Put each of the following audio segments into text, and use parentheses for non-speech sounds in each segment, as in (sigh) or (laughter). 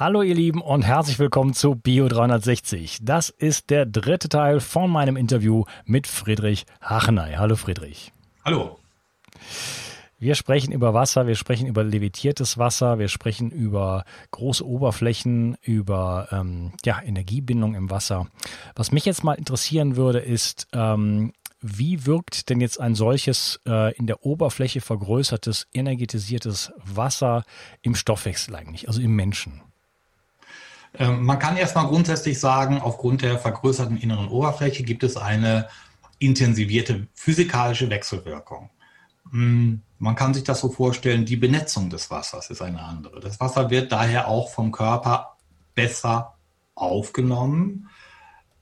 Hallo ihr Lieben und herzlich willkommen zu Bio 360. Das ist der dritte Teil von meinem Interview mit Friedrich Hachenay. Hallo Friedrich. Hallo. Wir sprechen über Wasser, wir sprechen über levitiertes Wasser, wir sprechen über große Oberflächen, über ähm, ja, Energiebindung im Wasser. Was mich jetzt mal interessieren würde, ist, ähm, wie wirkt denn jetzt ein solches äh, in der Oberfläche vergrößertes, energetisiertes Wasser im Stoffwechsel eigentlich, also im Menschen? Ähm, man kann erstmal grundsätzlich sagen, aufgrund der vergrößerten inneren Oberfläche gibt es eine intensivierte physikalische Wechselwirkung. Hm, man kann sich das so vorstellen, die Benetzung des Wassers ist eine andere. Das Wasser wird daher auch vom Körper besser aufgenommen.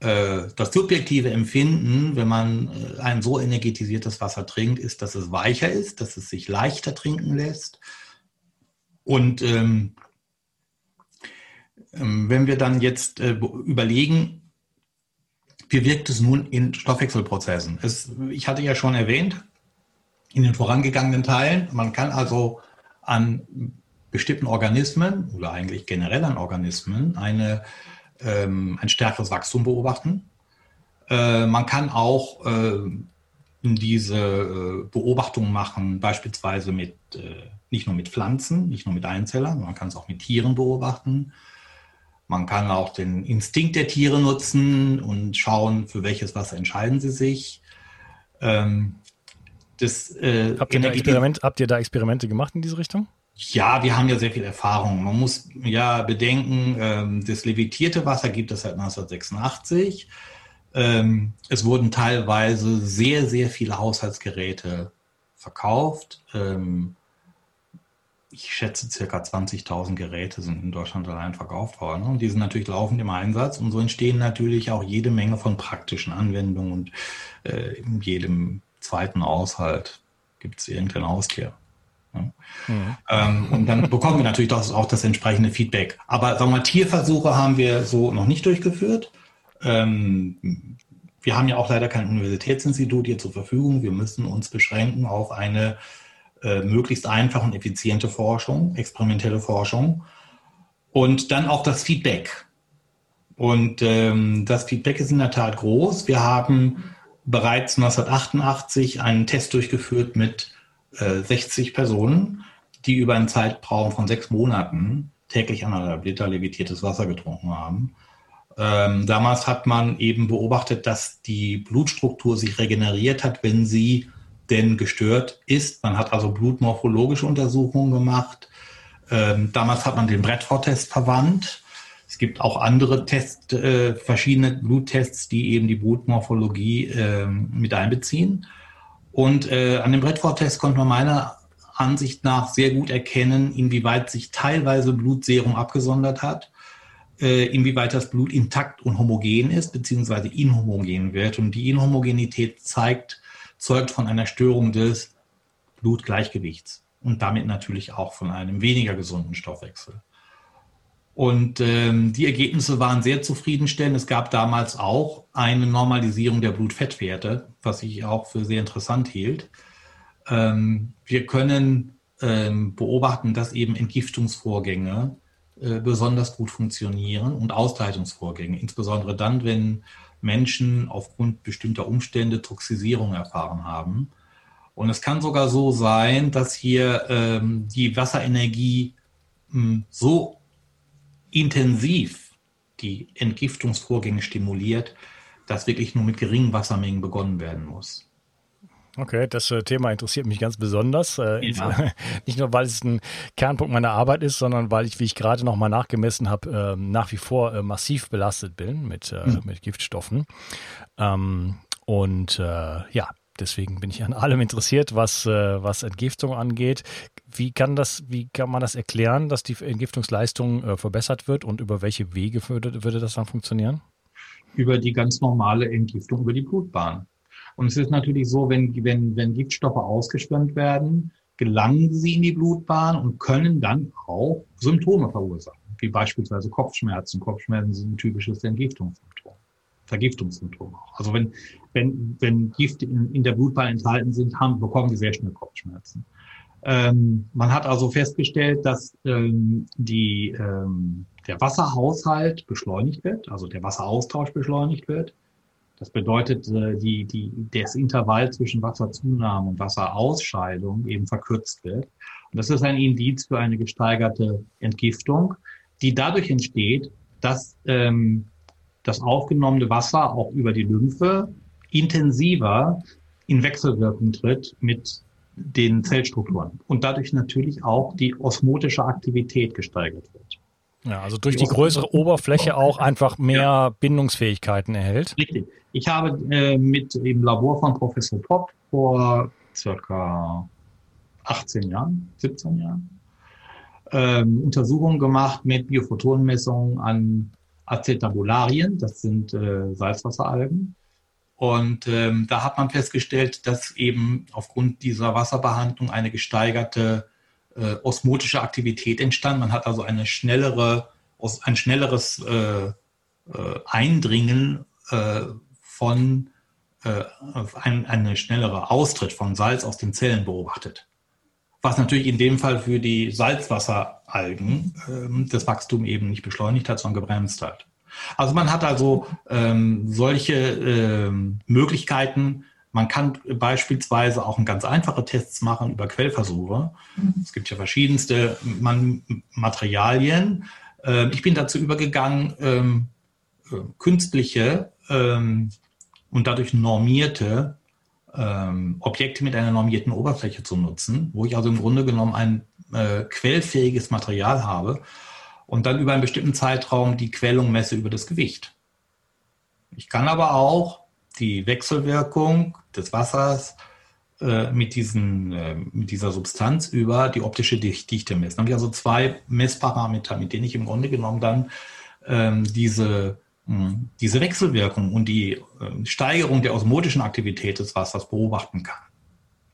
Äh, das subjektive Empfinden, wenn man äh, ein so energetisiertes Wasser trinkt, ist, dass es weicher ist, dass es sich leichter trinken lässt. Und ähm, wenn wir dann jetzt äh, überlegen, wie wirkt es nun in Stoffwechselprozessen? Es, ich hatte ja schon erwähnt, in den vorangegangenen Teilen, man kann also an bestimmten Organismen oder eigentlich generell an Organismen eine, ähm, ein stärkeres Wachstum beobachten. Äh, man kann auch äh, diese Beobachtungen machen, beispielsweise mit, äh, nicht nur mit Pflanzen, nicht nur mit Einzellern, man kann es auch mit Tieren beobachten. Man kann auch den Instinkt der Tiere nutzen und schauen, für welches Wasser entscheiden sie sich. Ähm, das, äh, habt, ihr habt ihr da Experimente gemacht in diese Richtung? Ja, wir haben ja sehr viel Erfahrung. Man muss ja bedenken, ähm, das levitierte Wasser gibt es seit 1986. Ähm, es wurden teilweise sehr, sehr viele Haushaltsgeräte verkauft. Ähm, ich schätze, circa 20.000 Geräte sind in Deutschland allein verkauft worden. Und die sind natürlich laufend im Einsatz. Und so entstehen natürlich auch jede Menge von praktischen Anwendungen. Und äh, in jedem zweiten Haushalt gibt es irgendein Haustier. Ja. Mhm. Ähm, und dann (laughs) bekommen wir natürlich auch, auch das entsprechende Feedback. Aber sagen wir mal, Tierversuche haben wir so noch nicht durchgeführt. Ähm, wir haben ja auch leider kein Universitätsinstitut hier zur Verfügung. Wir müssen uns beschränken auf eine äh, möglichst einfach und effiziente Forschung, experimentelle Forschung und dann auch das Feedback. Und ähm, das Feedback ist in der Tat groß. Wir haben bereits 1988 einen Test durchgeführt mit äh, 60 Personen, die über einen Zeitraum von sechs Monaten täglich anderthalb Liter levitiertes Wasser getrunken haben. Ähm, damals hat man eben beobachtet, dass die Blutstruktur sich regeneriert hat, wenn sie denn gestört ist. Man hat also blutmorphologische Untersuchungen gemacht. Ähm, damals hat man den Bradford-Test verwandt. Es gibt auch andere Tests, äh, verschiedene Bluttests, die eben die Blutmorphologie äh, mit einbeziehen. Und äh, an dem Bradford-Test konnte man meiner Ansicht nach sehr gut erkennen, inwieweit sich teilweise Blutserum abgesondert hat, äh, inwieweit das Blut intakt und homogen ist, beziehungsweise inhomogen wird. Und die Inhomogenität zeigt, zeugt von einer Störung des Blutgleichgewichts und damit natürlich auch von einem weniger gesunden Stoffwechsel. Und ähm, die Ergebnisse waren sehr zufriedenstellend. Es gab damals auch eine Normalisierung der Blutfettwerte, was ich auch für sehr interessant hielt. Ähm, wir können ähm, beobachten, dass eben Entgiftungsvorgänge äh, besonders gut funktionieren und Ausleitungsvorgänge, insbesondere dann, wenn Menschen aufgrund bestimmter Umstände Toxisierung erfahren haben. Und es kann sogar so sein, dass hier ähm, die Wasserenergie mh, hm, so intensiv die Entgiftungsvorgänge stimuliert, dass wirklich nur mit geringen Wassermengen begonnen werden muss. Okay, das äh, Thema interessiert mich ganz besonders. Äh, ja. (laughs) Nicht nur, weil es ein Kernpunkt meiner Arbeit ist, sondern weil ich, wie ich gerade noch mal nachgemessen habe, ähm, nach wie vor äh, massiv belastet bin mit, mhm. mit Giftstoffen. Ähm, und ja, deswegen bin ich an allem interessiert, was, was Entgiftung angeht. Wie kann das, wie kann man das erklären, dass die Entgiftungsleistung verbessert wird und über welche Wege würde, würde das dann funktionieren? Über die ganz normale Entgiftung über die Blutbahn. Und es ist natürlich so, wenn, wenn, wenn Giftstoffe ausgeschwemmt werden, gelangen sie in die Blutbahn und können dann auch Symptome verursachen, wie beispielsweise Kopfschmerzen. Kopfschmerzen sind ein typisches Entgiftungssymptom. Vergiftungssymptom auch. Also wenn, wenn, wenn Gift in, in der Blutbahn enthalten sind, haben, bekommen wir sehr schnell Kopfschmerzen. Ähm, man hat also festgestellt, dass ähm, die, ähm, der Wasserhaushalt beschleunigt wird, also der Wasseraustausch beschleunigt wird. Das bedeutet, äh, die, die, das Intervall zwischen Wasserzunahme und Wasserausscheidung eben verkürzt wird. Und das ist ein Indiz für eine gesteigerte Entgiftung, die dadurch entsteht, dass ähm, das aufgenommene Wasser auch über die Lymphe intensiver in Wechselwirkung tritt mit den Zellstrukturen und dadurch natürlich auch die osmotische Aktivität gesteigert wird. Ja, also durch die größere Oberfläche auch einfach mehr ja. Bindungsfähigkeiten erhält. Richtig. Ich habe äh, mit im Labor von Professor Popp vor circa 18 Jahren, 17 Jahren, ähm, Untersuchungen gemacht mit Biophotonenmessungen an Acetabularien, das sind äh, Salzwasseralgen. Und ähm, da hat man festgestellt, dass eben aufgrund dieser Wasserbehandlung eine gesteigerte äh, osmotische Aktivität entstand. Man hat also eine schnellere, ein schnelleres äh, äh, Eindringen äh, von äh, ein, eine schnellere Austritt von Salz aus den Zellen beobachtet. Was natürlich in dem Fall für die Salzwasseralgen ähm, das Wachstum eben nicht beschleunigt hat, sondern gebremst hat. Also man hat also ähm, solche ähm, Möglichkeiten, man kann beispielsweise auch ganz einfache Tests machen über Quellversuche. Mhm. Es gibt ja verschiedenste Materialien. Ähm, ich bin dazu übergegangen, ähm, äh, künstliche ähm, und dadurch normierte Objekte mit einer normierten Oberfläche zu nutzen, wo ich also im Grunde genommen ein äh, quellfähiges Material habe und dann über einen bestimmten Zeitraum die Quellung messe über das Gewicht. Ich kann aber auch die Wechselwirkung des Wassers äh, mit, diesen, äh, mit dieser Substanz über die optische Dichte messen. Dann habe ich also zwei Messparameter, mit denen ich im Grunde genommen dann ähm, diese, hm, diese Wechselwirkung und die äh, Steigerung der osmotischen Aktivität des Wassers beobachten kann.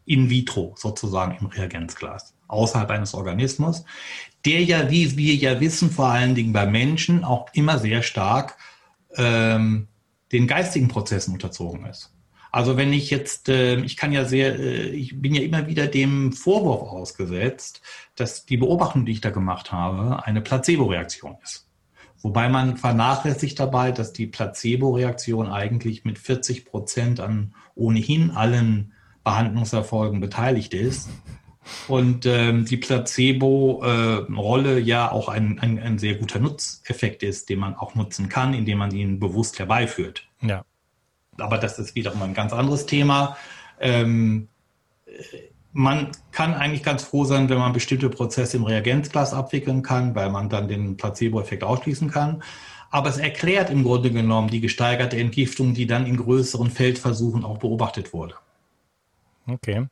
In vitro sozusagen im Reagenzglas, außerhalb eines Organismus, der ja, wie wir ja wissen, vor allen Dingen bei Menschen auch immer sehr stark ähm, den geistigen Prozessen unterzogen ist. Also wenn ich jetzt, äh, ich kann ja sehr, äh, ich bin ja immer wieder dem Vorwurf ausgesetzt, dass die Beobachtung, die ich da gemacht habe, eine Placebo-Reaktion ist. Wobei man vernachlässigt dabei, dass die Placebo-Reaktion eigentlich mit 40 Prozent an ohnehin allen Behandlungserfolgen beteiligt ist. Und ähm, die Placebo-Rolle äh, ja auch ein, ein, ein sehr guter Nutzeffekt ist, den man auch nutzen kann, indem man ihn bewusst herbeiführt. Ja. Aber das ist wiederum ein ganz anderes Thema. Ähm, man kann eigentlich ganz froh sein, wenn man bestimmte Prozesse im Reagenzglas abwickeln kann, weil man dann den Placebo-Effekt ausschließen kann. Aber es erklärt im Grunde genommen die gesteigerte Entgiftung, die dann in größeren Feldversuchen auch beobachtet wurde. Okay.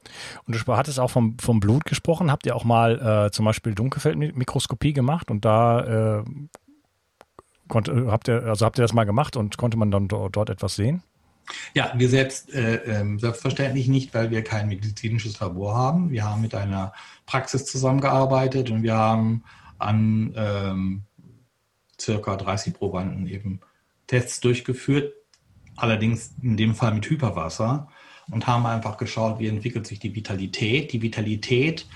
Und du hattest auch vom, vom Blut gesprochen. Habt ihr auch mal äh, zum Beispiel Dunkelfeldmikroskopie gemacht und da äh, konnte, habt ihr, also habt ihr das mal gemacht und konnte man dann dort, dort etwas sehen? Ja, wir selbst äh, äh, selbstverständlich nicht, weil wir kein medizinisches Labor haben. Wir haben mit einer Praxis zusammengearbeitet und wir haben an ähm, circa 30 Probanden eben Tests durchgeführt, allerdings in dem Fall mit Hyperwasser und haben einfach geschaut, wie entwickelt sich die Vitalität. Die Vitalität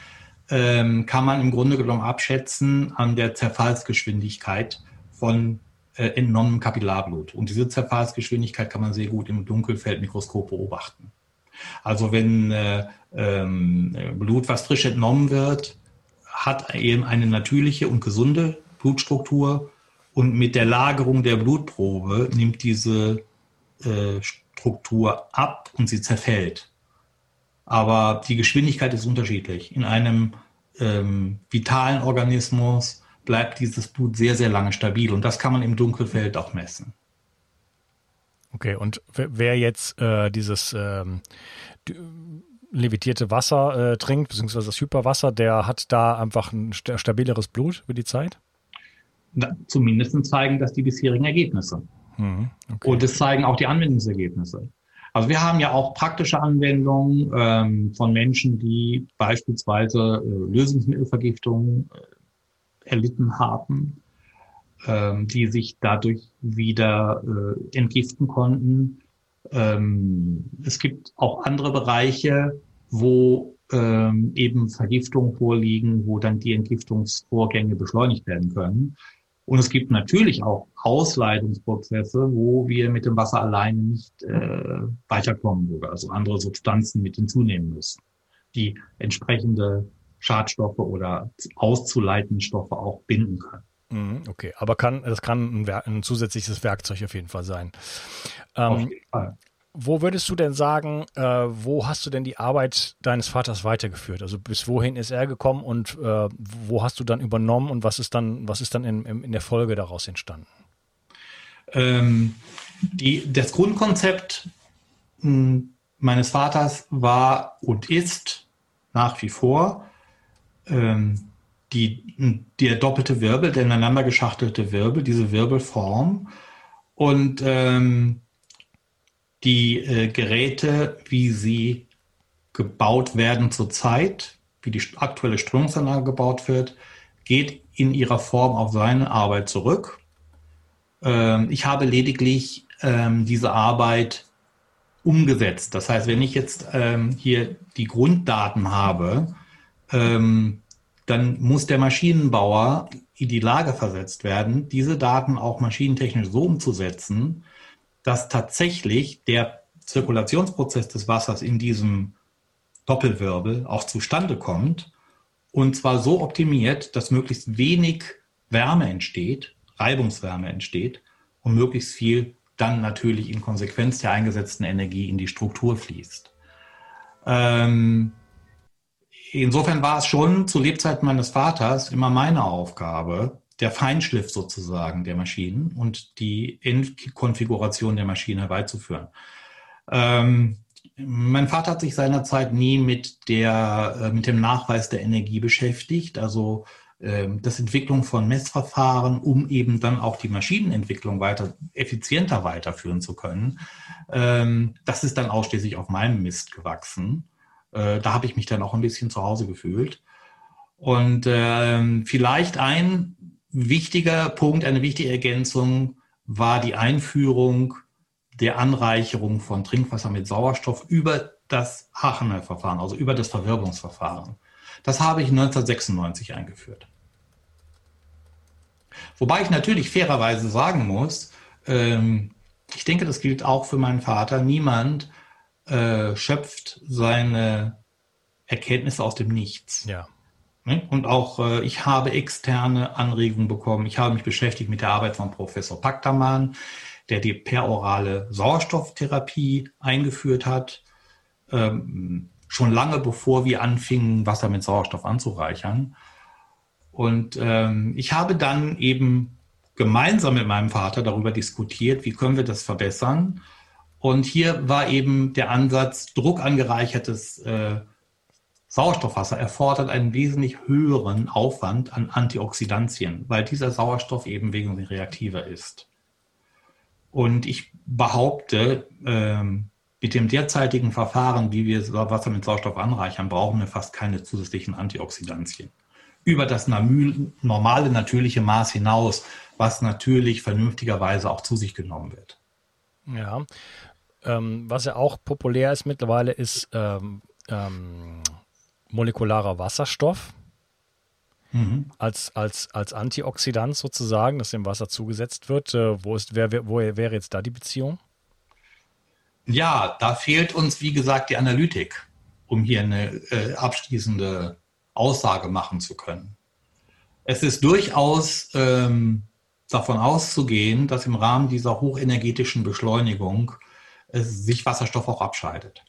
ähm, kann man im Grunde genommen abschätzen an der Zerfallsgeschwindigkeit von äh, entnommenem Kapillarblut. Und diese Zerfallsgeschwindigkeit kann man sehr gut im Dunkelfeldmikroskop beobachten. Also wenn äh, ähm, Blut, was frisch entnommen wird, hat eben eine natürliche und gesunde Blutstruktur und mit der Lagerung der Blutprobe nimmt diese äh, Struktur ab und sie zerfällt. Aber die Geschwindigkeit ist unterschiedlich. In einem ähm, vitalen Organismus bleibt dieses Blut sehr, sehr lange stabil. Und das kann man im Dunkelfeld auch messen. Okay, und wer jetzt äh, dieses ähm, levitierte Wasser äh, trinkt, beziehungsweise das Hyperwasser, der hat da einfach ein stabileres Blut über die Zeit? Na, zumindest zeigen das die bisherigen Ergebnisse. Mhm, okay. Und es zeigen auch die Anwendungsergebnisse. Also wir haben ja auch praktische Anwendungen ähm, von Menschen, die beispielsweise äh, Lösungsmittelvergiftung äh, erlitten haben, ähm, die sich dadurch wieder äh, entgiften konnten. Ähm, es gibt auch andere Bereiche, wo ähm, eben Vergiftungen vorliegen, wo dann die Entgiftungsvorgänge beschleunigt werden können. Und es gibt natürlich auch Ausleitungsprozesse, wo wir mit dem Wasser alleine nicht äh, weiterkommen, wo wir also andere Substanzen mit hinzunehmen müssen, die entsprechende Schadstoffe oder auszuleitende Stoffe auch binden können. Mhm, okay, aber kann, das kann ein, ein zusätzliches Werkzeug auf jeden Fall sein. Ähm, auf jeden Fall. Wo würdest du denn sagen, äh, wo hast du denn die Arbeit deines Vaters weitergeführt? Also bis wohin ist er gekommen und äh, wo hast du dann übernommen und was ist dann, was ist dann in, in der Folge daraus entstanden? Ähm, die, das Grundkonzept hm, meines Vaters war und ist nach wie vor ähm, die, der doppelte Wirbel, der ineinander geschachtelte Wirbel, diese Wirbelform und ähm, die äh, Geräte, wie sie gebaut werden zurzeit, wie die aktuelle Strömungsanlage gebaut wird, geht in ihrer Form auf seine Arbeit zurück. Ähm, ich habe lediglich ähm, diese Arbeit umgesetzt. Das heißt, wenn ich jetzt ähm, hier die Grunddaten habe, ähm, dann muss der Maschinenbauer in die Lage versetzt werden, diese Daten auch maschinentechnisch so umzusetzen, dass tatsächlich der Zirkulationsprozess des Wassers in diesem Doppelwirbel auch zustande kommt und zwar so optimiert, dass möglichst wenig Wärme entsteht, Reibungswärme entsteht und möglichst viel dann natürlich in Konsequenz der eingesetzten Energie in die Struktur fließt. Ähm, insofern war es schon zu Lebzeiten meines Vaters immer meine Aufgabe, der Feinschliff sozusagen der Maschinen und die Endkonfiguration der Maschine herbeizuführen. Ähm, mein Vater hat sich seinerzeit nie mit der, äh, mit dem Nachweis der Energie beschäftigt, also äh, das Entwicklung von Messverfahren, um eben dann auch die Maschinenentwicklung weiter effizienter weiterführen zu können. Ähm, das ist dann ausschließlich auf meinem Mist gewachsen. Äh, da habe ich mich dann auch ein bisschen zu Hause gefühlt. Und ähm, vielleicht ein wichtiger Punkt, eine wichtige Ergänzung war die Einführung der Anreicherung von Trinkwasser mit Sauerstoff über das Hachener-Verfahren, also über das Verwirbelungsverfahren. Das habe ich 1996 eingeführt. Wobei ich natürlich fairerweise sagen muss, ähm, ich denke, das gilt auch für meinen Vater, niemand äh, schöpft seine Erkenntnisse aus dem Nichts. Ja. Ne? Und auch äh, ich habe externe Anregungen bekommen. Ich habe mich beschäftigt mit der Arbeit von Professor Paktaman, der die perorale Sauerstofftherapie eingeführt hat, ähm, schon lange bevor wir anfingen, Wasser mit Sauerstoff anzureichern. Und ähm, ich habe dann eben gemeinsam mit meinem Vater darüber diskutiert, wie können wir das verbessern. Und hier war eben der Ansatz, druckangereichertes äh, Sauerstoffwasser erfordert einen wesentlich höheren Aufwand an Antioxidantien, weil dieser Sauerstoff eben wesentlich reaktiver ist. Und ich behaupte, ähm, mit dem derzeitigen Verfahren, wie wir Wasser mit Sauerstoff anreichern, brauchen wir fast keine zusätzlichen Antioxidantien. Über das normale, natürliche Maß hinaus, was natürlich vernünftigerweise auch zu sich genommen wird. Ja, ähm, was ja auch populär ist mittlerweile, ist ähm, ähm, molekularer Wasserstoff mhm. als, als, als Antioxidant sozusagen, das dem Wasser zugesetzt wird. Äh, wo, ist, wer, wo wäre jetzt da die Beziehung? Ja, da fehlt uns, wie gesagt, die Analytik, um hier eine äh, abschließende Aussage machen zu können. Es ist durchaus ähm, davon auszugehen, dass im Rahmen dieser hochenergetischen Beschleunigung äh, sich Wasserstoff auch abscheidet.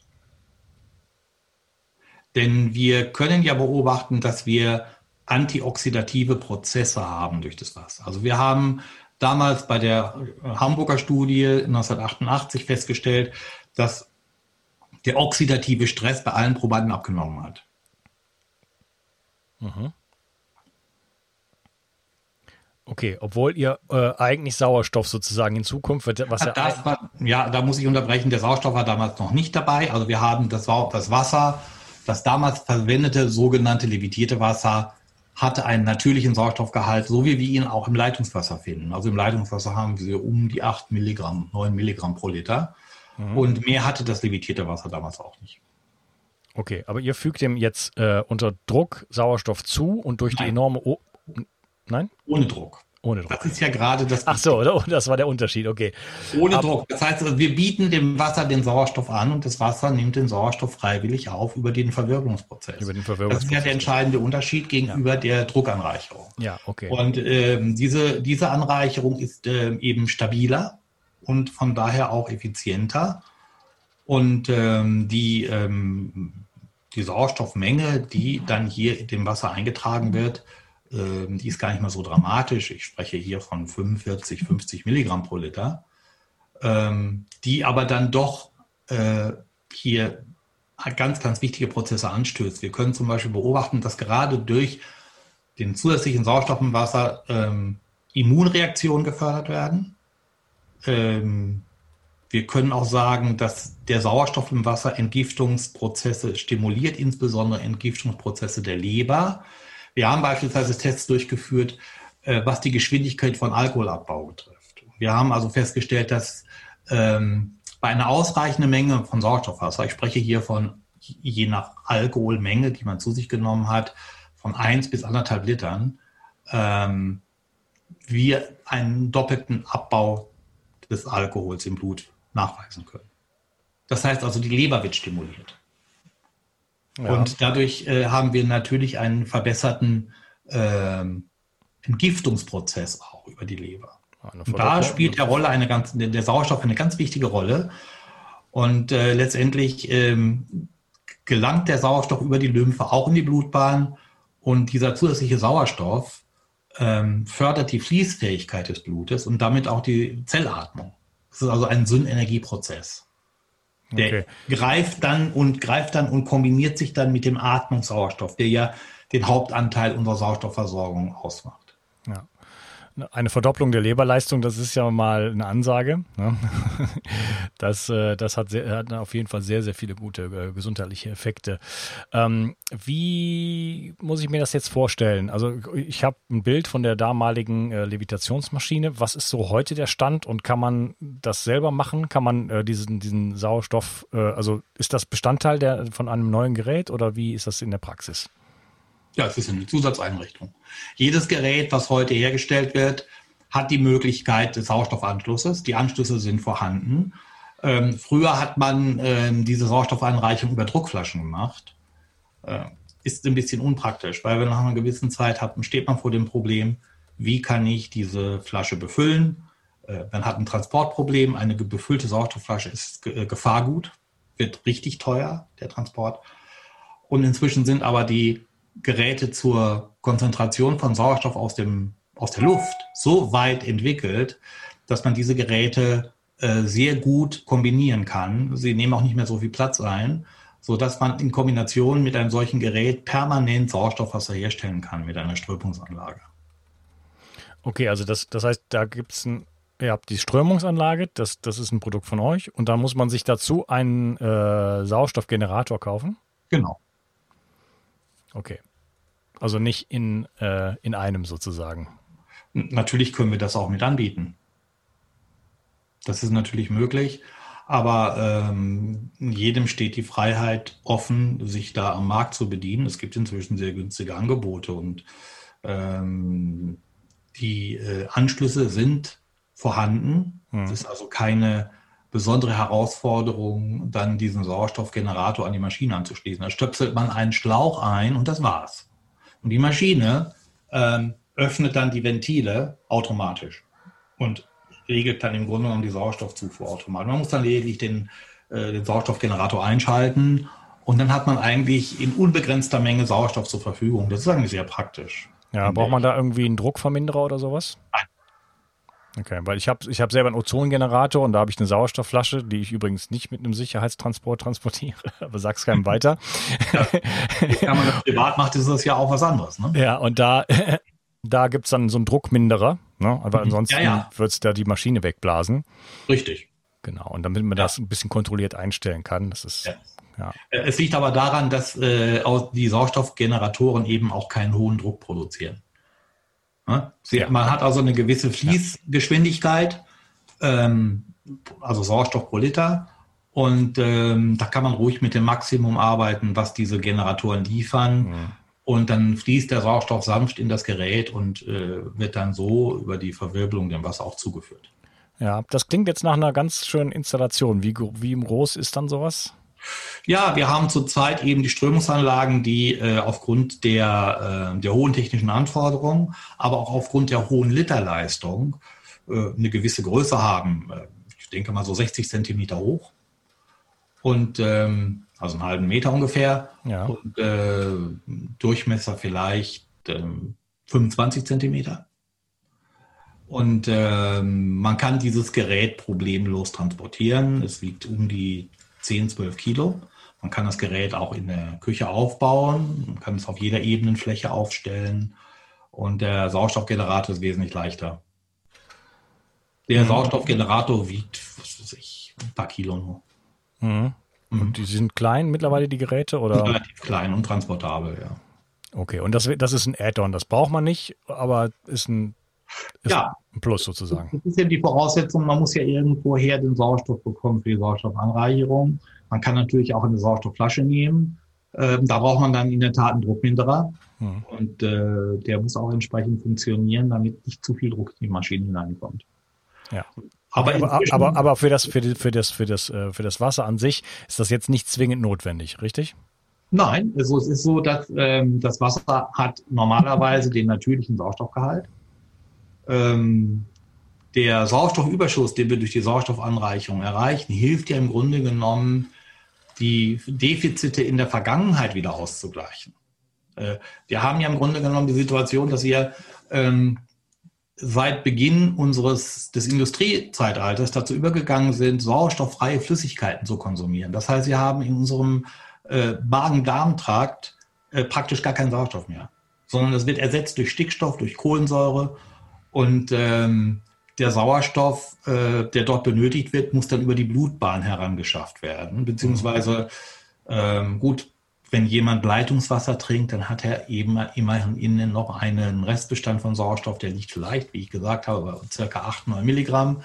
Denn wir können ja beobachten, dass wir antioxidative Prozesse haben durch das Wasser. Also wir haben damals bei der Hamburger Studie 1988 festgestellt, dass der oxidative Stress bei allen Probanden abgenommen hat. Mhm. Okay, obwohl ihr äh, eigentlich Sauerstoff sozusagen in Zukunft wird, was ja, war, ja, da muss ich unterbrechen. Der Sauerstoff war damals noch nicht dabei. Also wir haben das, das Wasser das damals verwendete sogenannte levitierte Wasser hatte einen natürlichen Sauerstoffgehalt, so wie wir ihn auch im Leitungswasser finden. Also im Leitungswasser haben wir um die 8 Milligramm, 9 Milligramm pro Liter. Mhm. Und mehr hatte das levitierte Wasser damals auch nicht. Okay, aber ihr fügt dem jetzt äh, unter Druck Sauerstoff zu und durch Nein. die enorme... O Nein? Ohne Druck. Ohne Druck. Das ist ja gerade das. Ach so, das war der Unterschied, okay. Ohne Aber, Druck. Das heißt, wir bieten dem Wasser den Sauerstoff an und das Wasser nimmt den Sauerstoff freiwillig auf über den Verwirbelungsprozess. Über den Verwirbelungsprozess. Das ist ja der entscheidende Unterschied gegenüber ja. der Druckanreicherung. Ja, okay. Und ähm, diese, diese Anreicherung ist ähm, eben stabiler und von daher auch effizienter. Und ähm, die, ähm, die Sauerstoffmenge, die dann hier dem Wasser eingetragen wird, ähm, die ist gar nicht mal so dramatisch. Ich spreche hier von 45, 50 Milligramm pro Liter, ähm, die aber dann doch äh, hier ganz, ganz wichtige Prozesse anstößt. Wir können zum Beispiel beobachten, dass gerade durch den zusätzlichen Sauerstoff im Wasser ähm, Immunreaktionen gefördert werden. Wir können auch sagen, dass der Sauerstoff im Wasser Entgiftungsprozesse stimuliert, insbesondere Entgiftungsprozesse der Leber. Wir haben beispielsweise Tests durchgeführt, äh, was die Geschwindigkeit von Alkoholabbau betrifft. Wir haben also festgestellt, dass ähm, bei einer ausreichenden Menge von Sauerstoffwasser, ich spreche hier von je nach Alkoholmenge, die man zu sich genommen hat, von eins bis anderthalb Litern, ähm, wir einen doppelten Abbau des Alkohols im Blut nachweisen können. Das heißt also, die Leber wird stimuliert. Ja. Und dadurch äh, haben wir natürlich einen verbesserten ähm, Entgiftungsprozess auch über die Leber. Und da spielt der Rolle eine ganz, der Sauerstoff eine ganz wichtige Rolle. Und äh, letztendlich ähm, gelangt der Sauerstoff über die Lymphe auch in die Blutbahn. Und dieser zusätzliche Sauerstoff ähm, fördert die Fließfähigkeit des Blutes und damit auch die Zellatmung. Das ist also ein Synnenergieprozess. Der okay. greift dann und greift dann und kombiniert sich dann mit dem Atmungssauerstoff, der ja den Hauptanteil unserer Sauerstoffversorgung ausmacht. Ja. Eine Verdopplung der Leberleistung, das ist ja mal eine Ansage. Ne? (laughs) Das, äh, das hat, sehr, hat, auf jeden Fall sehr, sehr viele gute äh, gesundheitliche Effekte. Ähm, wie muss ich mir das jetzt vorstellen? Also ich habe ein Bild von der damaligen äh, Levitationsmaschine. Was ist so heute der Stand und kann man das selber machen? Kann man diesen, diesen Sauerstoff, also ist das Bestandteil der, von einem neuen Gerät oder wie ist das in der Praxis? Ja, es ist eine Zusatzeinrichtung. Jedes Gerät, was heute hergestellt wird, hat die Möglichkeit des Sauerstoffanschlusses. Die Anschlüsse sind vorhanden. Ähm, früher hat man ähm, diese Sauerstoffeinreichung über Druckflaschen gemacht. Äh, ist ein bisschen unpraktisch, weil wir nach einer gewissen Zeit hatten, steht man vor dem Problem, wie kann ich diese Flasche befüllen? Äh, man hat ein Transportproblem. Eine befüllte Sauerstoffflasche ist äh, Gefahrgut, wird richtig teuer, der Transport. Und inzwischen sind aber die Geräte zur Konzentration von Sauerstoff aus, dem, aus der Luft so weit entwickelt, dass man diese Geräte äh, sehr gut kombinieren kann. Sie nehmen auch nicht mehr so viel Platz ein, so dass man in Kombination mit einem solchen Gerät permanent Sauerstoffwasser herstellen kann mit einer Strömungsanlage. Okay, also das, das heißt, da gibt es ein, ihr habt die Strömungsanlage, das, das ist ein Produkt von euch und da muss man sich dazu einen äh, Sauerstoffgenerator kaufen? Genau. Okay. Also nicht in, äh, in einem sozusagen. Natürlich können wir das auch mit anbieten. Das ist natürlich möglich, aber ähm, jedem steht die Freiheit offen, sich da am Markt zu bedienen. Es gibt inzwischen sehr günstige Angebote und ähm, die äh, Anschlüsse sind vorhanden. Hm. Es ist also keine besondere Herausforderung, dann diesen Sauerstoffgenerator an die Maschine anzuschließen. Da stöpselt man einen Schlauch ein und das war's. Und die Maschine ähm, öffnet dann die Ventile automatisch und regelt dann im Grunde genommen die Sauerstoffzufuhr automatisch. Man muss dann lediglich den, äh, den Sauerstoffgenerator einschalten und dann hat man eigentlich in unbegrenzter Menge Sauerstoff zur Verfügung. Das ist eigentlich sehr praktisch. Ja, braucht man da irgendwie einen Druckverminderer oder sowas? Nein. Okay, weil ich habe ich hab selber einen Ozongenerator und da habe ich eine Sauerstoffflasche, die ich übrigens nicht mit einem Sicherheitstransport transportiere, (laughs) aber sag's keinem weiter. Ja, wenn man das privat macht, ist das ja auch was anderes. Ne? Ja, und da, (laughs) da gibt's dann so einen Druckminderer, ne? aber mhm. ansonsten ja, ja. wird's da die Maschine wegblasen. Richtig. Genau, und damit man ja. das ein bisschen kontrolliert einstellen kann, das ist... Ja. Ja. Es liegt aber daran, dass äh, die Sauerstoffgeneratoren eben auch keinen hohen Druck produzieren. Ja. Man hat also eine gewisse Fließgeschwindigkeit, ähm, also Sauerstoff pro Liter. Und ähm, da kann man ruhig mit dem Maximum arbeiten, was diese Generatoren liefern. Mhm. Und dann fließt der Sauerstoff sanft in das Gerät und äh, wird dann so über die Verwirbelung dem Wasser auch zugeführt. Ja, das klingt jetzt nach einer ganz schönen Installation. Wie, wie groß ist dann sowas? Ja, wir haben zurzeit eben die Strömungsanlagen, die äh, aufgrund der, äh, der hohen technischen Anforderungen, aber auch aufgrund der hohen Literleistung äh, eine gewisse Größe haben. Äh, ich denke mal so 60 Zentimeter hoch und ähm, also einen halben Meter ungefähr ja. und äh, Durchmesser vielleicht 25 ähm, Zentimeter. Und ähm, man kann dieses Gerät problemlos transportieren. Es wiegt um die 10, 12 Kilo. Man kann das Gerät auch in der Küche aufbauen, man kann es auf jeder Ebenenfläche aufstellen und der Sauerstoffgenerator ist wesentlich leichter. Der mhm. Sauerstoffgenerator wiegt, was weiß ich, ein paar Kilo nur. Mhm. mhm. Und die sind klein mittlerweile, die Geräte? Oder? Relativ klein und transportabel, ja. Okay, und das, das ist ein Add-on, das braucht man nicht, aber ist ein, ist ja. ein Plus sozusagen. Das ist ja die Voraussetzung, man muss ja irgendwoher den Sauerstoff bekommen für die Sauerstoffanreicherung. Man kann natürlich auch eine Sauerstoffflasche nehmen. Ähm, da braucht man dann in der Tat einen Druckminderer. Hm. Und äh, der muss auch entsprechend funktionieren, damit nicht zu viel Druck in die Maschine hineinkommt. Ja. Aber, aber, aber, aber, für das, für, die, für, das, für, das, äh, für das Wasser an sich ist das jetzt nicht zwingend notwendig, richtig? Nein, also es ist so, dass ähm, das Wasser hat normalerweise den natürlichen Sauerstoffgehalt. Ähm, der Sauerstoffüberschuss, den wir durch die Sauerstoffanreichung erreichen, hilft ja im Grunde genommen, die Defizite in der Vergangenheit wieder auszugleichen. Äh, wir haben ja im Grunde genommen die Situation, dass wir ähm, seit Beginn unseres des Industriezeitalters dazu übergegangen sind, sauerstofffreie Flüssigkeiten zu konsumieren. Das heißt, wir haben in unserem äh, Magen-Darm-Trakt äh, praktisch gar keinen Sauerstoff mehr, sondern es wird ersetzt durch Stickstoff, durch Kohlensäure und ähm, der Sauerstoff, äh, der dort benötigt wird, muss dann über die Blutbahn herangeschafft werden. Beziehungsweise, ähm, gut, wenn jemand Leitungswasser trinkt, dann hat er eben immerhin innen noch einen Restbestand von Sauerstoff, der liegt vielleicht, wie ich gesagt habe, bei circa 8, 9 Milligramm.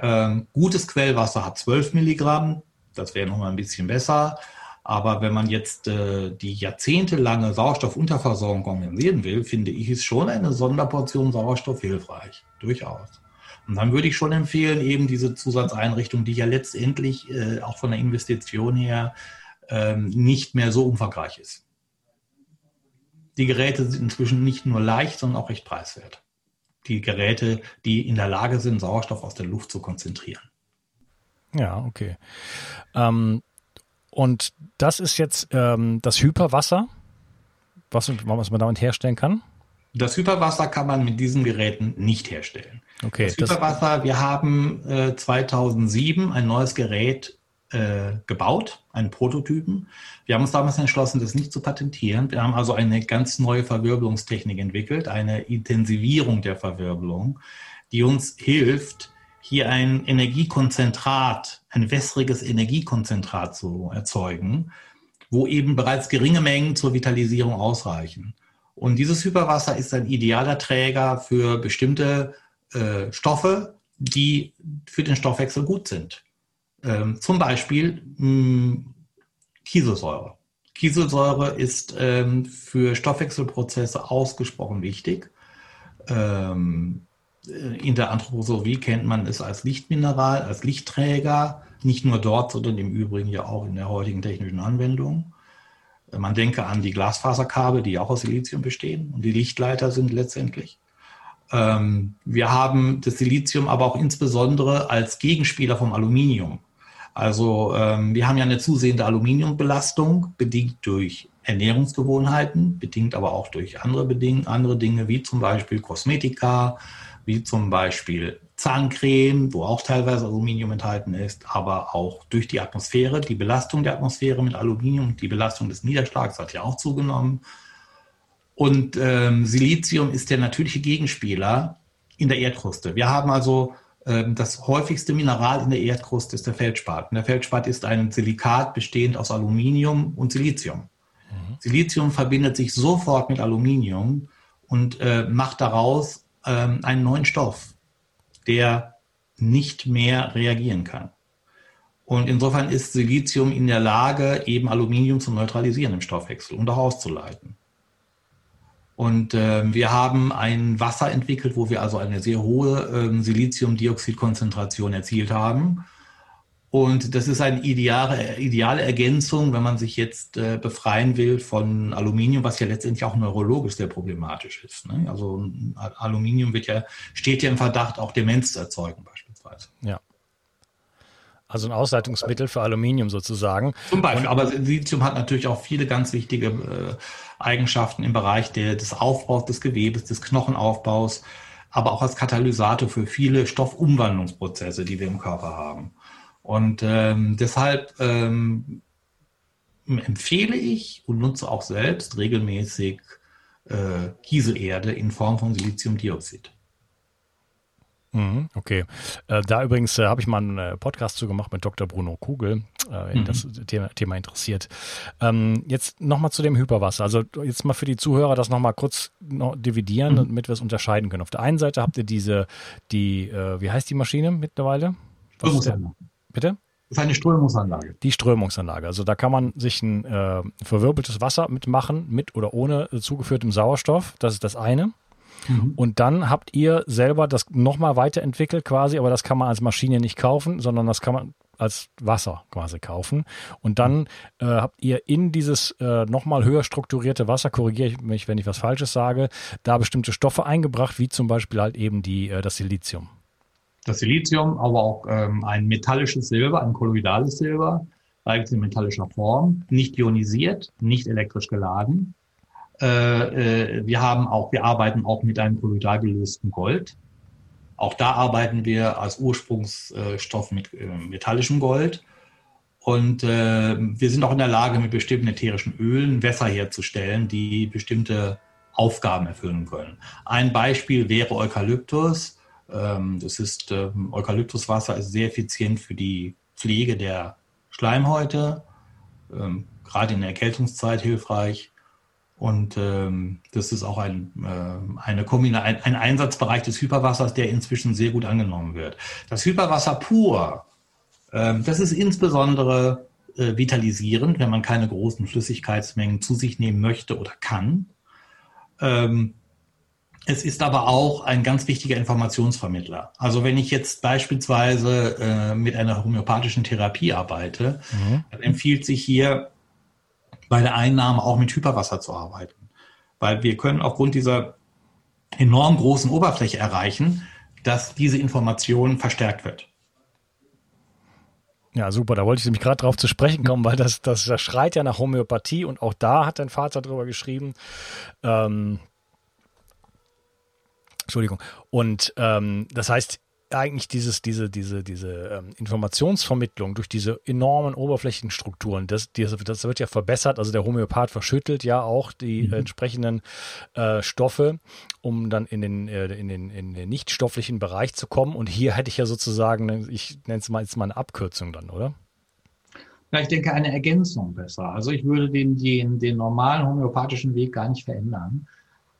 Ähm, gutes Quellwasser hat 12 Milligramm, das wäre noch mal ein bisschen besser. Aber wenn man jetzt äh, die jahrzehntelange Sauerstoffunterversorgung kompensieren will, finde ich, ist schon eine Sonderportion Sauerstoff hilfreich. Durchaus. Und dann würde ich schon empfehlen, eben diese Zusatzeinrichtung, die ja letztendlich äh, auch von der Investition her ähm, nicht mehr so umfangreich ist. Die Geräte sind inzwischen nicht nur leicht, sondern auch recht preiswert. Die Geräte, die in der Lage sind, Sauerstoff aus der Luft zu konzentrieren. Ja, okay. Ähm, und das ist jetzt ähm, das Hyperwasser, was, was man damit herstellen kann? Das Hyperwasser kann man mit diesen Geräten nicht herstellen. Okay. Das Hyperwasser, wir haben äh, 2007 ein neues Gerät äh, gebaut, einen Prototypen. Wir haben uns damals entschlossen, das nicht zu patentieren. Wir haben also eine ganz neue Verwirbelungstechnik entwickelt, eine Intensivierung der Verwirbelung, die uns hilft, hier ein Energiekonzentrat, ein wässriges Energiekonzentrat zu erzeugen, wo eben bereits geringe Mengen zur Vitalisierung ausreichen. Und dieses Hyperwasser ist ein idealer Träger für bestimmte äh, Stoffe, die für den Stoffwechsel gut sind. Ähm, zum Beispiel mh, hm, Kieselsäure. Kieselsäure ist ähm, für Stoffwechselprozesse ausgesprochen wichtig. Ähm, in der Anthroposophie kennt man es als Lichtmineral, als Lichtträger, nicht nur dort, sondern im Übrigen ja auch in der heutigen technischen Anwendung. Man denke an die Glasfaserkabel, die auch aus Silizium bestehen und die Lichtleiter sind letztendlich. Ähm, wir haben das Silizium aber auch insbesondere als Gegenspieler vom Aluminium. Also ähm, wir haben ja eine zusehende Aluminiumbelastung, bedingt durch Ernährungsgewohnheiten, bedingt aber auch durch andere, Beding andere Dinge, wie zum Beispiel Kosmetika, wie zum Beispiel Zahncreme, wo auch teilweise Aluminium enthalten ist, aber auch durch die Atmosphäre, die Belastung der Atmosphäre mit Aluminium, die Belastung des Niederschlags hat ja auch zugenommen. Und ähm, Silizium ist der natürliche Gegenspieler in der Erdkruste. Wir haben also ähm, das häufigste Mineral in der Erdkruste ist der Feldspat. Und der Feldspat ist ein Silikat bestehend aus Aluminium und Silizium. Mhm. Silizium verbindet sich sofort mit Aluminium und äh, macht daraus ähm, einen neuen Stoff, der nicht mehr reagieren kann. Und insofern ist Silizium in der Lage, eben Aluminium zu neutralisieren im Stoffwechsel und auch auszuleiten. Und äh, wir haben ein Wasser entwickelt, wo wir also eine sehr hohe äh, Siliziumdioxidkonzentration erzielt haben. Und das ist eine ideale, ideale Ergänzung, wenn man sich jetzt äh, befreien will von Aluminium, was ja letztendlich auch neurologisch sehr problematisch ist. Ne? Also Aluminium wird ja, steht ja im Verdacht, auch Demenz zu erzeugen beispielsweise. Ja. Also ein Ausleitungsmittel für Aluminium sozusagen. Zum Beispiel, aber Silizium hat natürlich auch viele ganz wichtige äh, Eigenschaften im Bereich der, des Aufbaus des Gewebes, des Knochenaufbaus, aber auch als Katalysator für viele Stoffumwandlungsprozesse, die wir im Körper haben. Und ähm, deshalb ähm, empfehle ich und nutze auch selbst regelmäßig äh, Kieselerde in Form von Siliziumdioxid. Mhm, okay. Äh, da übrigens äh, habe ich mal einen äh, Podcast zu gemacht mit Dr. Bruno Kugel, äh, mhm. das Thema, Thema interessiert. Ähm, jetzt nochmal zu dem Hyperwasser. Also jetzt mal für die Zuhörer das nochmal kurz noch dividieren, mhm. damit wir es unterscheiden können. Auf der einen Seite habt ihr diese, die, äh, wie heißt die Maschine mittlerweile? Bitte? Das ist eine Strömungsanlage. Die Strömungsanlage. Also da kann man sich ein äh, verwirbeltes Wasser mitmachen, mit oder ohne zugeführtem Sauerstoff. Das ist das eine. Mhm. Und dann habt ihr selber das nochmal weiterentwickelt quasi, aber das kann man als Maschine nicht kaufen, sondern das kann man als Wasser quasi kaufen. Und dann äh, habt ihr in dieses äh, nochmal höher strukturierte Wasser, korrigiere ich mich, wenn ich was Falsches sage, da bestimmte Stoffe eingebracht, wie zum Beispiel halt eben die, äh, das Silizium. Das Silizium, aber auch ähm, ein metallisches Silber, ein kolloidales Silber, eigentlich in metallischer Form, nicht ionisiert, nicht elektrisch geladen. Äh, äh, wir haben auch, wir arbeiten auch mit einem kolloidal gelösten Gold. Auch da arbeiten wir als Ursprungsstoff mit äh, metallischem Gold. Und äh, wir sind auch in der Lage, mit bestimmten ätherischen Ölen Wässer herzustellen, die bestimmte Aufgaben erfüllen können. Ein Beispiel wäre Eukalyptus. Ähm, das ist ähm, Eukalyptuswasser ist sehr effizient für die Pflege der Schleimhäute, ähm, gerade in der Erkältungszeit hilfreich. Und ähm, das ist auch ein, äh, eine ein, ein Einsatzbereich des Hyperwassers, der inzwischen sehr gut angenommen wird. Das Hyperwasser pur, ähm, das ist insbesondere äh, vitalisierend, wenn man keine großen Flüssigkeitsmengen zu sich nehmen möchte oder kann. Ähm, es ist aber auch ein ganz wichtiger Informationsvermittler. Also wenn ich jetzt beispielsweise äh, mit einer homöopathischen Therapie arbeite, mhm. dann empfiehlt sich hier bei der Einnahme auch mit Hyperwasser zu arbeiten. Weil wir können aufgrund dieser enorm großen Oberfläche erreichen, dass diese Information verstärkt wird. Ja, super. Da wollte ich nämlich gerade drauf zu sprechen kommen, weil das, das, das schreit ja nach Homöopathie und auch da hat dein Vater drüber geschrieben. Ähm, Entschuldigung. Und ähm, das heißt, eigentlich dieses, diese, diese, diese ähm, Informationsvermittlung durch diese enormen Oberflächenstrukturen, das, das, das wird ja verbessert. Also der Homöopath verschüttelt ja auch die mhm. entsprechenden äh, Stoffe, um dann in den, äh, in, den, in den nichtstofflichen Bereich zu kommen. Und hier hätte ich ja sozusagen, ich nenne es mal jetzt mal eine Abkürzung dann, oder? Ja, ich denke eine Ergänzung besser. Also ich würde den, den, den normalen homöopathischen Weg gar nicht verändern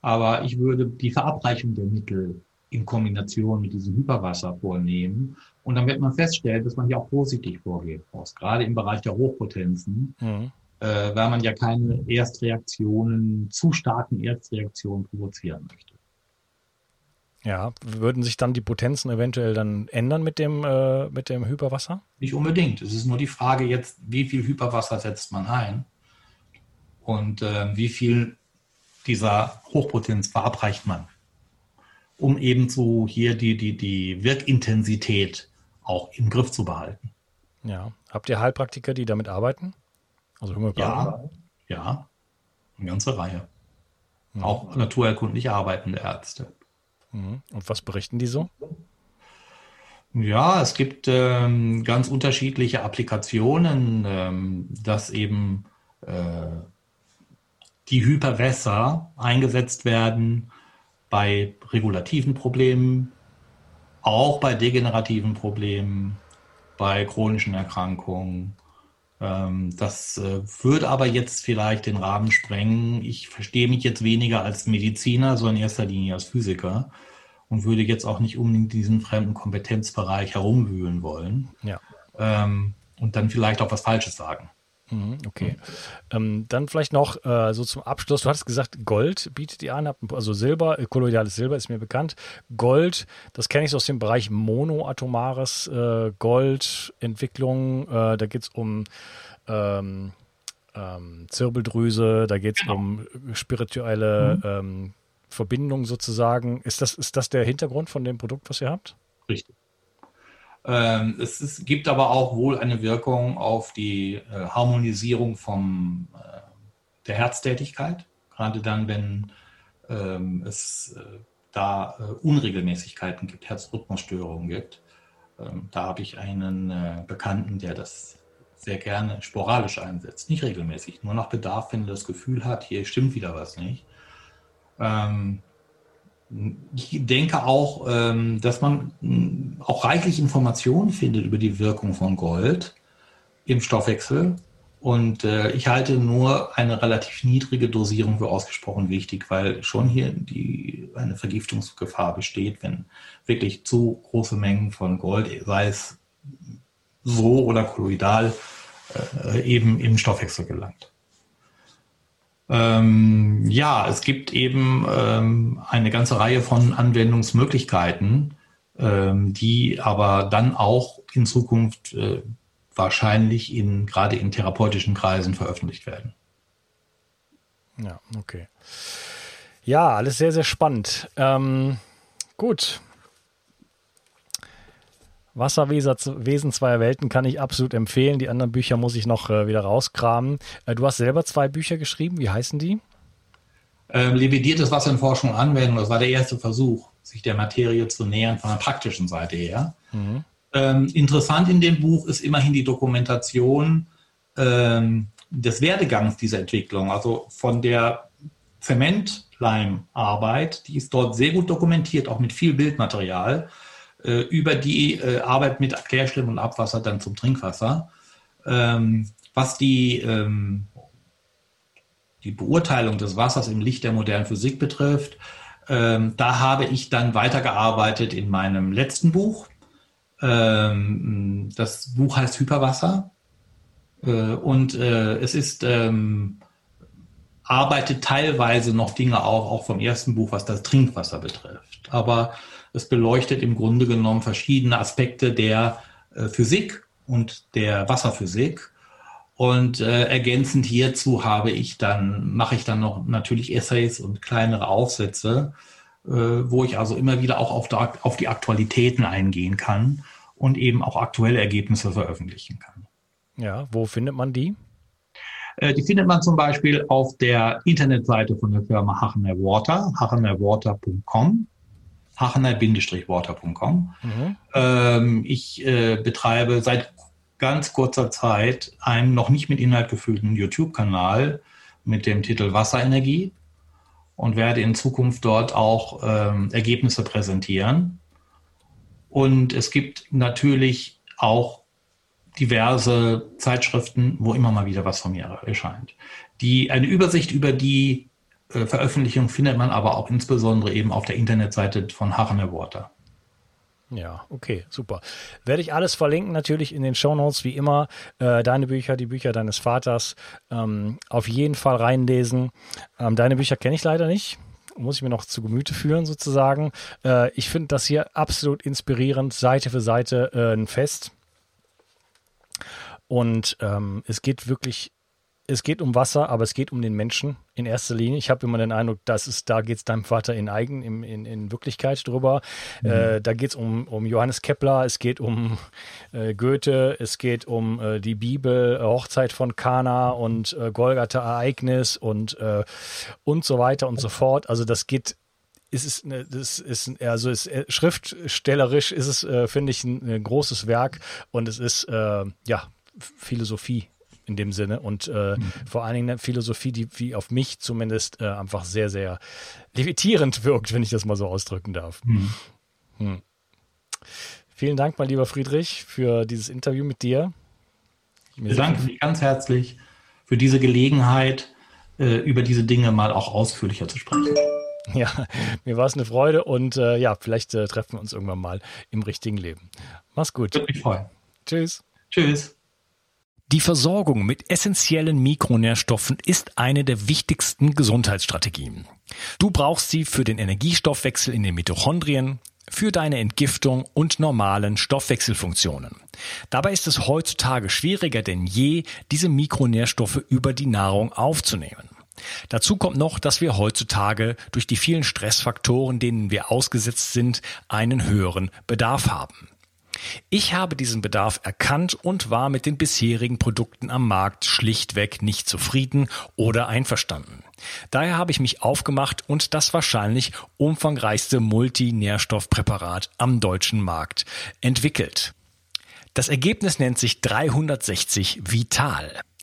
aber ich würde die Verabreichung der Mittel in Kombination mit diesem Hyperwasser vornehmen. Und dann wird man feststellen, dass man hier auch positiv vorgehen muss, gerade im Bereich der Hochpotenzen, mhm. äh, weil man ja keine Erstreaktionen, zu starken Erstreaktionen provozieren möchte. Ja, würden sich dann die Potenzen eventuell dann ändern mit dem, äh, mit dem Hyperwasser? Nicht unbedingt. Es ist nur die Frage jetzt, wie viel Hyperwasser setzt man ein und äh, wie viel dieser Hochpotenz verabreicht man, um eben so hier die, die, die Wirkintensität auch im Griff zu behalten. Ja. Habt ihr Heilpraktiker, die damit arbeiten? Also Ja, ja. Eine ganze Reihe. Mhm. Auch naturerkundlich arbeitende Ärzte. Mhm. Und was berichten die so? Ja, es gibt ähm, ganz unterschiedliche Applikationen, ähm, dass eben äh, die Hyperwässer eingesetzt werden bei regulativen Problemen, auch bei degenerativen Problemen, bei chronischen Erkrankungen. Ähm, das äh, würde aber jetzt vielleicht den Rahmen sprengen. Ich verstehe mich jetzt weniger als Mediziner, sondern in erster Linie als Physiker und würde jetzt auch nicht unbedingt diesen fremden Kompetenzbereich herumwühlen wollen. Ja. Ähm, und dann vielleicht auch was Falsches sagen. Mhm, okay. Ähm, dann vielleicht noch äh, so zum Abschluss. Du hattest gesagt, Gold bietet ihr an, also Silber, äh, kolloidales Silber ist mir bekannt. Gold, das kenne ich so aus dem Bereich monoatomares äh, Goldentwicklung. Äh, da geht es um ähm, ähm, Zirbeldrüse, da geht es genau. um spirituelle mhm. ähm, Verbindungen sozusagen. Ist das, ist das der Hintergrund von dem Produkt, was ihr habt? Richtig. Ähm, es ist, gibt aber auch wohl eine Wirkung auf die äh, Harmonisierung vom, äh, der Herztätigkeit, gerade dann, wenn ähm, es äh, da äh, Unregelmäßigkeiten gibt, Herzrhythmusstörungen gibt. Ähm, da habe ich einen äh, Bekannten, der das sehr gerne sporadisch einsetzt, nicht regelmäßig, nur nach Bedarf, wenn er das Gefühl hat, hier stimmt wieder was nicht. Ähm, ich denke auch, ähm, dass man mm, auch reichlich Informationen findet über die Wirkung von Gold im Stoffwechsel. Und äh, ich halte nur eine relativ niedrige Dosierung für ausgesprochen wichtig, weil schon hier die, eine Vergiftungsgefahr besteht, wenn wirklich zu große Mengen von Gold, sei es so oder kolloidal, äh, eben im Stoffwechsel gelangt. Ähm, ja, es gibt eben ähm, eine ganze Reihe von Anwendungsmöglichkeiten, ähm, die aber dann auch in Zukunft äh, wahrscheinlich in, gerade in therapeutischen Kreisen veröffentlicht werden. Ja, okay. Ja, alles sehr, sehr spannend. Ähm, gut, Wasserwesen zweier Welten kann ich absolut empfehlen. Die anderen Bücher muss ich noch äh, wieder rauskramen. Äh, du hast selber zwei Bücher geschrieben. Wie heißen die? Ähm, Lividiertes Wasser in Forschung und Anwendung. Das war der erste Versuch, sich der Materie zu nähern von der praktischen Seite her. Mhm. Ähm, interessant in dem Buch ist immerhin die Dokumentation ähm, des Werdegangs dieser Entwicklung. Also von der Zementleimarbeit, die ist dort sehr gut dokumentiert, auch mit viel Bildmaterial äh, über die äh, Arbeit mit Klärschlimm und Abwasser dann zum Trinkwasser. Ähm, was die, ähm, die Beurteilung des Wassers im Licht der modernen Physik betrifft, ähm, da habe ich dann weitergearbeitet in meinem letzten Buch. Ähm, das Buch heißt Hyperwasser. Äh, und äh, es ist ähm, arbeitet teilweise noch Dinge auch, auch vom ersten Buch, was das Trinkwasser betrifft. Aber es beleuchtet im Grunde genommen verschiedene Aspekte der äh, Physik und der Wasserphysik. Und äh, ergänzend hierzu habe ich dann, mache ich dann noch natürlich Essays und kleinere Aufsätze, äh, wo ich also immer wieder auch auf, der, auf die Aktualitäten eingehen kann und eben auch aktuelle Ergebnisse veröffentlichen kann. Ja, wo findet man die? Äh, die findet man zum Beispiel auf der Internetseite von der Firma Hachener Water, hachenerwater.com. Hachener-water.com. Mhm. Ähm, ich äh, betreibe seit ganz kurzer Zeit einen noch nicht mit Inhalt gefüllten YouTube-Kanal mit dem Titel Wasserenergie und werde in Zukunft dort auch ähm, Ergebnisse präsentieren. Und es gibt natürlich auch diverse Zeitschriften, wo immer mal wieder was von mir erscheint. Die, eine Übersicht über die äh, Veröffentlichung findet man aber auch insbesondere eben auf der Internetseite von Hachener Water. Ja, okay, super. Werde ich alles verlinken, natürlich in den Show Notes, wie immer. Äh, deine Bücher, die Bücher deines Vaters, ähm, auf jeden Fall reinlesen. Ähm, deine Bücher kenne ich leider nicht. Muss ich mir noch zu Gemüte führen, sozusagen. Äh, ich finde das hier absolut inspirierend, Seite für Seite äh, ein Fest. Und ähm, es geht wirklich, es geht um Wasser, aber es geht um den Menschen in erster Linie. Ich habe immer den Eindruck, dass es, da geht es deinem Vater in Eigen, in, in, in Wirklichkeit drüber. Mhm. Äh, da geht es um, um Johannes Kepler, es geht um äh, Goethe, es geht um äh, die Bibel, Hochzeit von Kana und äh, Golgatha Ereignis und, äh, und so weiter und so fort. Also das geht ist es, eine, das ist, also ist, äh, schriftstellerisch ist es, äh, finde ich, ein, ein, großes Werk und es ist, äh, ja, Philosophie in dem Sinne und äh, mhm. vor allen Dingen eine Philosophie, die wie auf mich zumindest äh, einfach sehr, sehr levitierend wirkt, wenn ich das mal so ausdrücken darf. Mhm. Hm. Vielen Dank, mein lieber Friedrich, für dieses Interview mit dir. Ich bedanke mich ganz herzlich für diese Gelegenheit, äh, über diese Dinge mal auch ausführlicher zu sprechen. (laughs) Ja, mir war es eine Freude und äh, ja, vielleicht äh, treffen wir uns irgendwann mal im richtigen Leben. Mach's gut. Würde mich freuen. Tschüss. Tschüss. Die Versorgung mit essentiellen Mikronährstoffen ist eine der wichtigsten Gesundheitsstrategien. Du brauchst sie für den Energiestoffwechsel in den Mitochondrien, für deine Entgiftung und normalen Stoffwechselfunktionen. Dabei ist es heutzutage schwieriger denn je, diese Mikronährstoffe über die Nahrung aufzunehmen. Dazu kommt noch, dass wir heutzutage durch die vielen Stressfaktoren, denen wir ausgesetzt sind, einen höheren Bedarf haben. Ich habe diesen Bedarf erkannt und war mit den bisherigen Produkten am Markt schlichtweg nicht zufrieden oder einverstanden. Daher habe ich mich aufgemacht und das wahrscheinlich umfangreichste Multinährstoffpräparat am deutschen Markt entwickelt. Das Ergebnis nennt sich 360 Vital.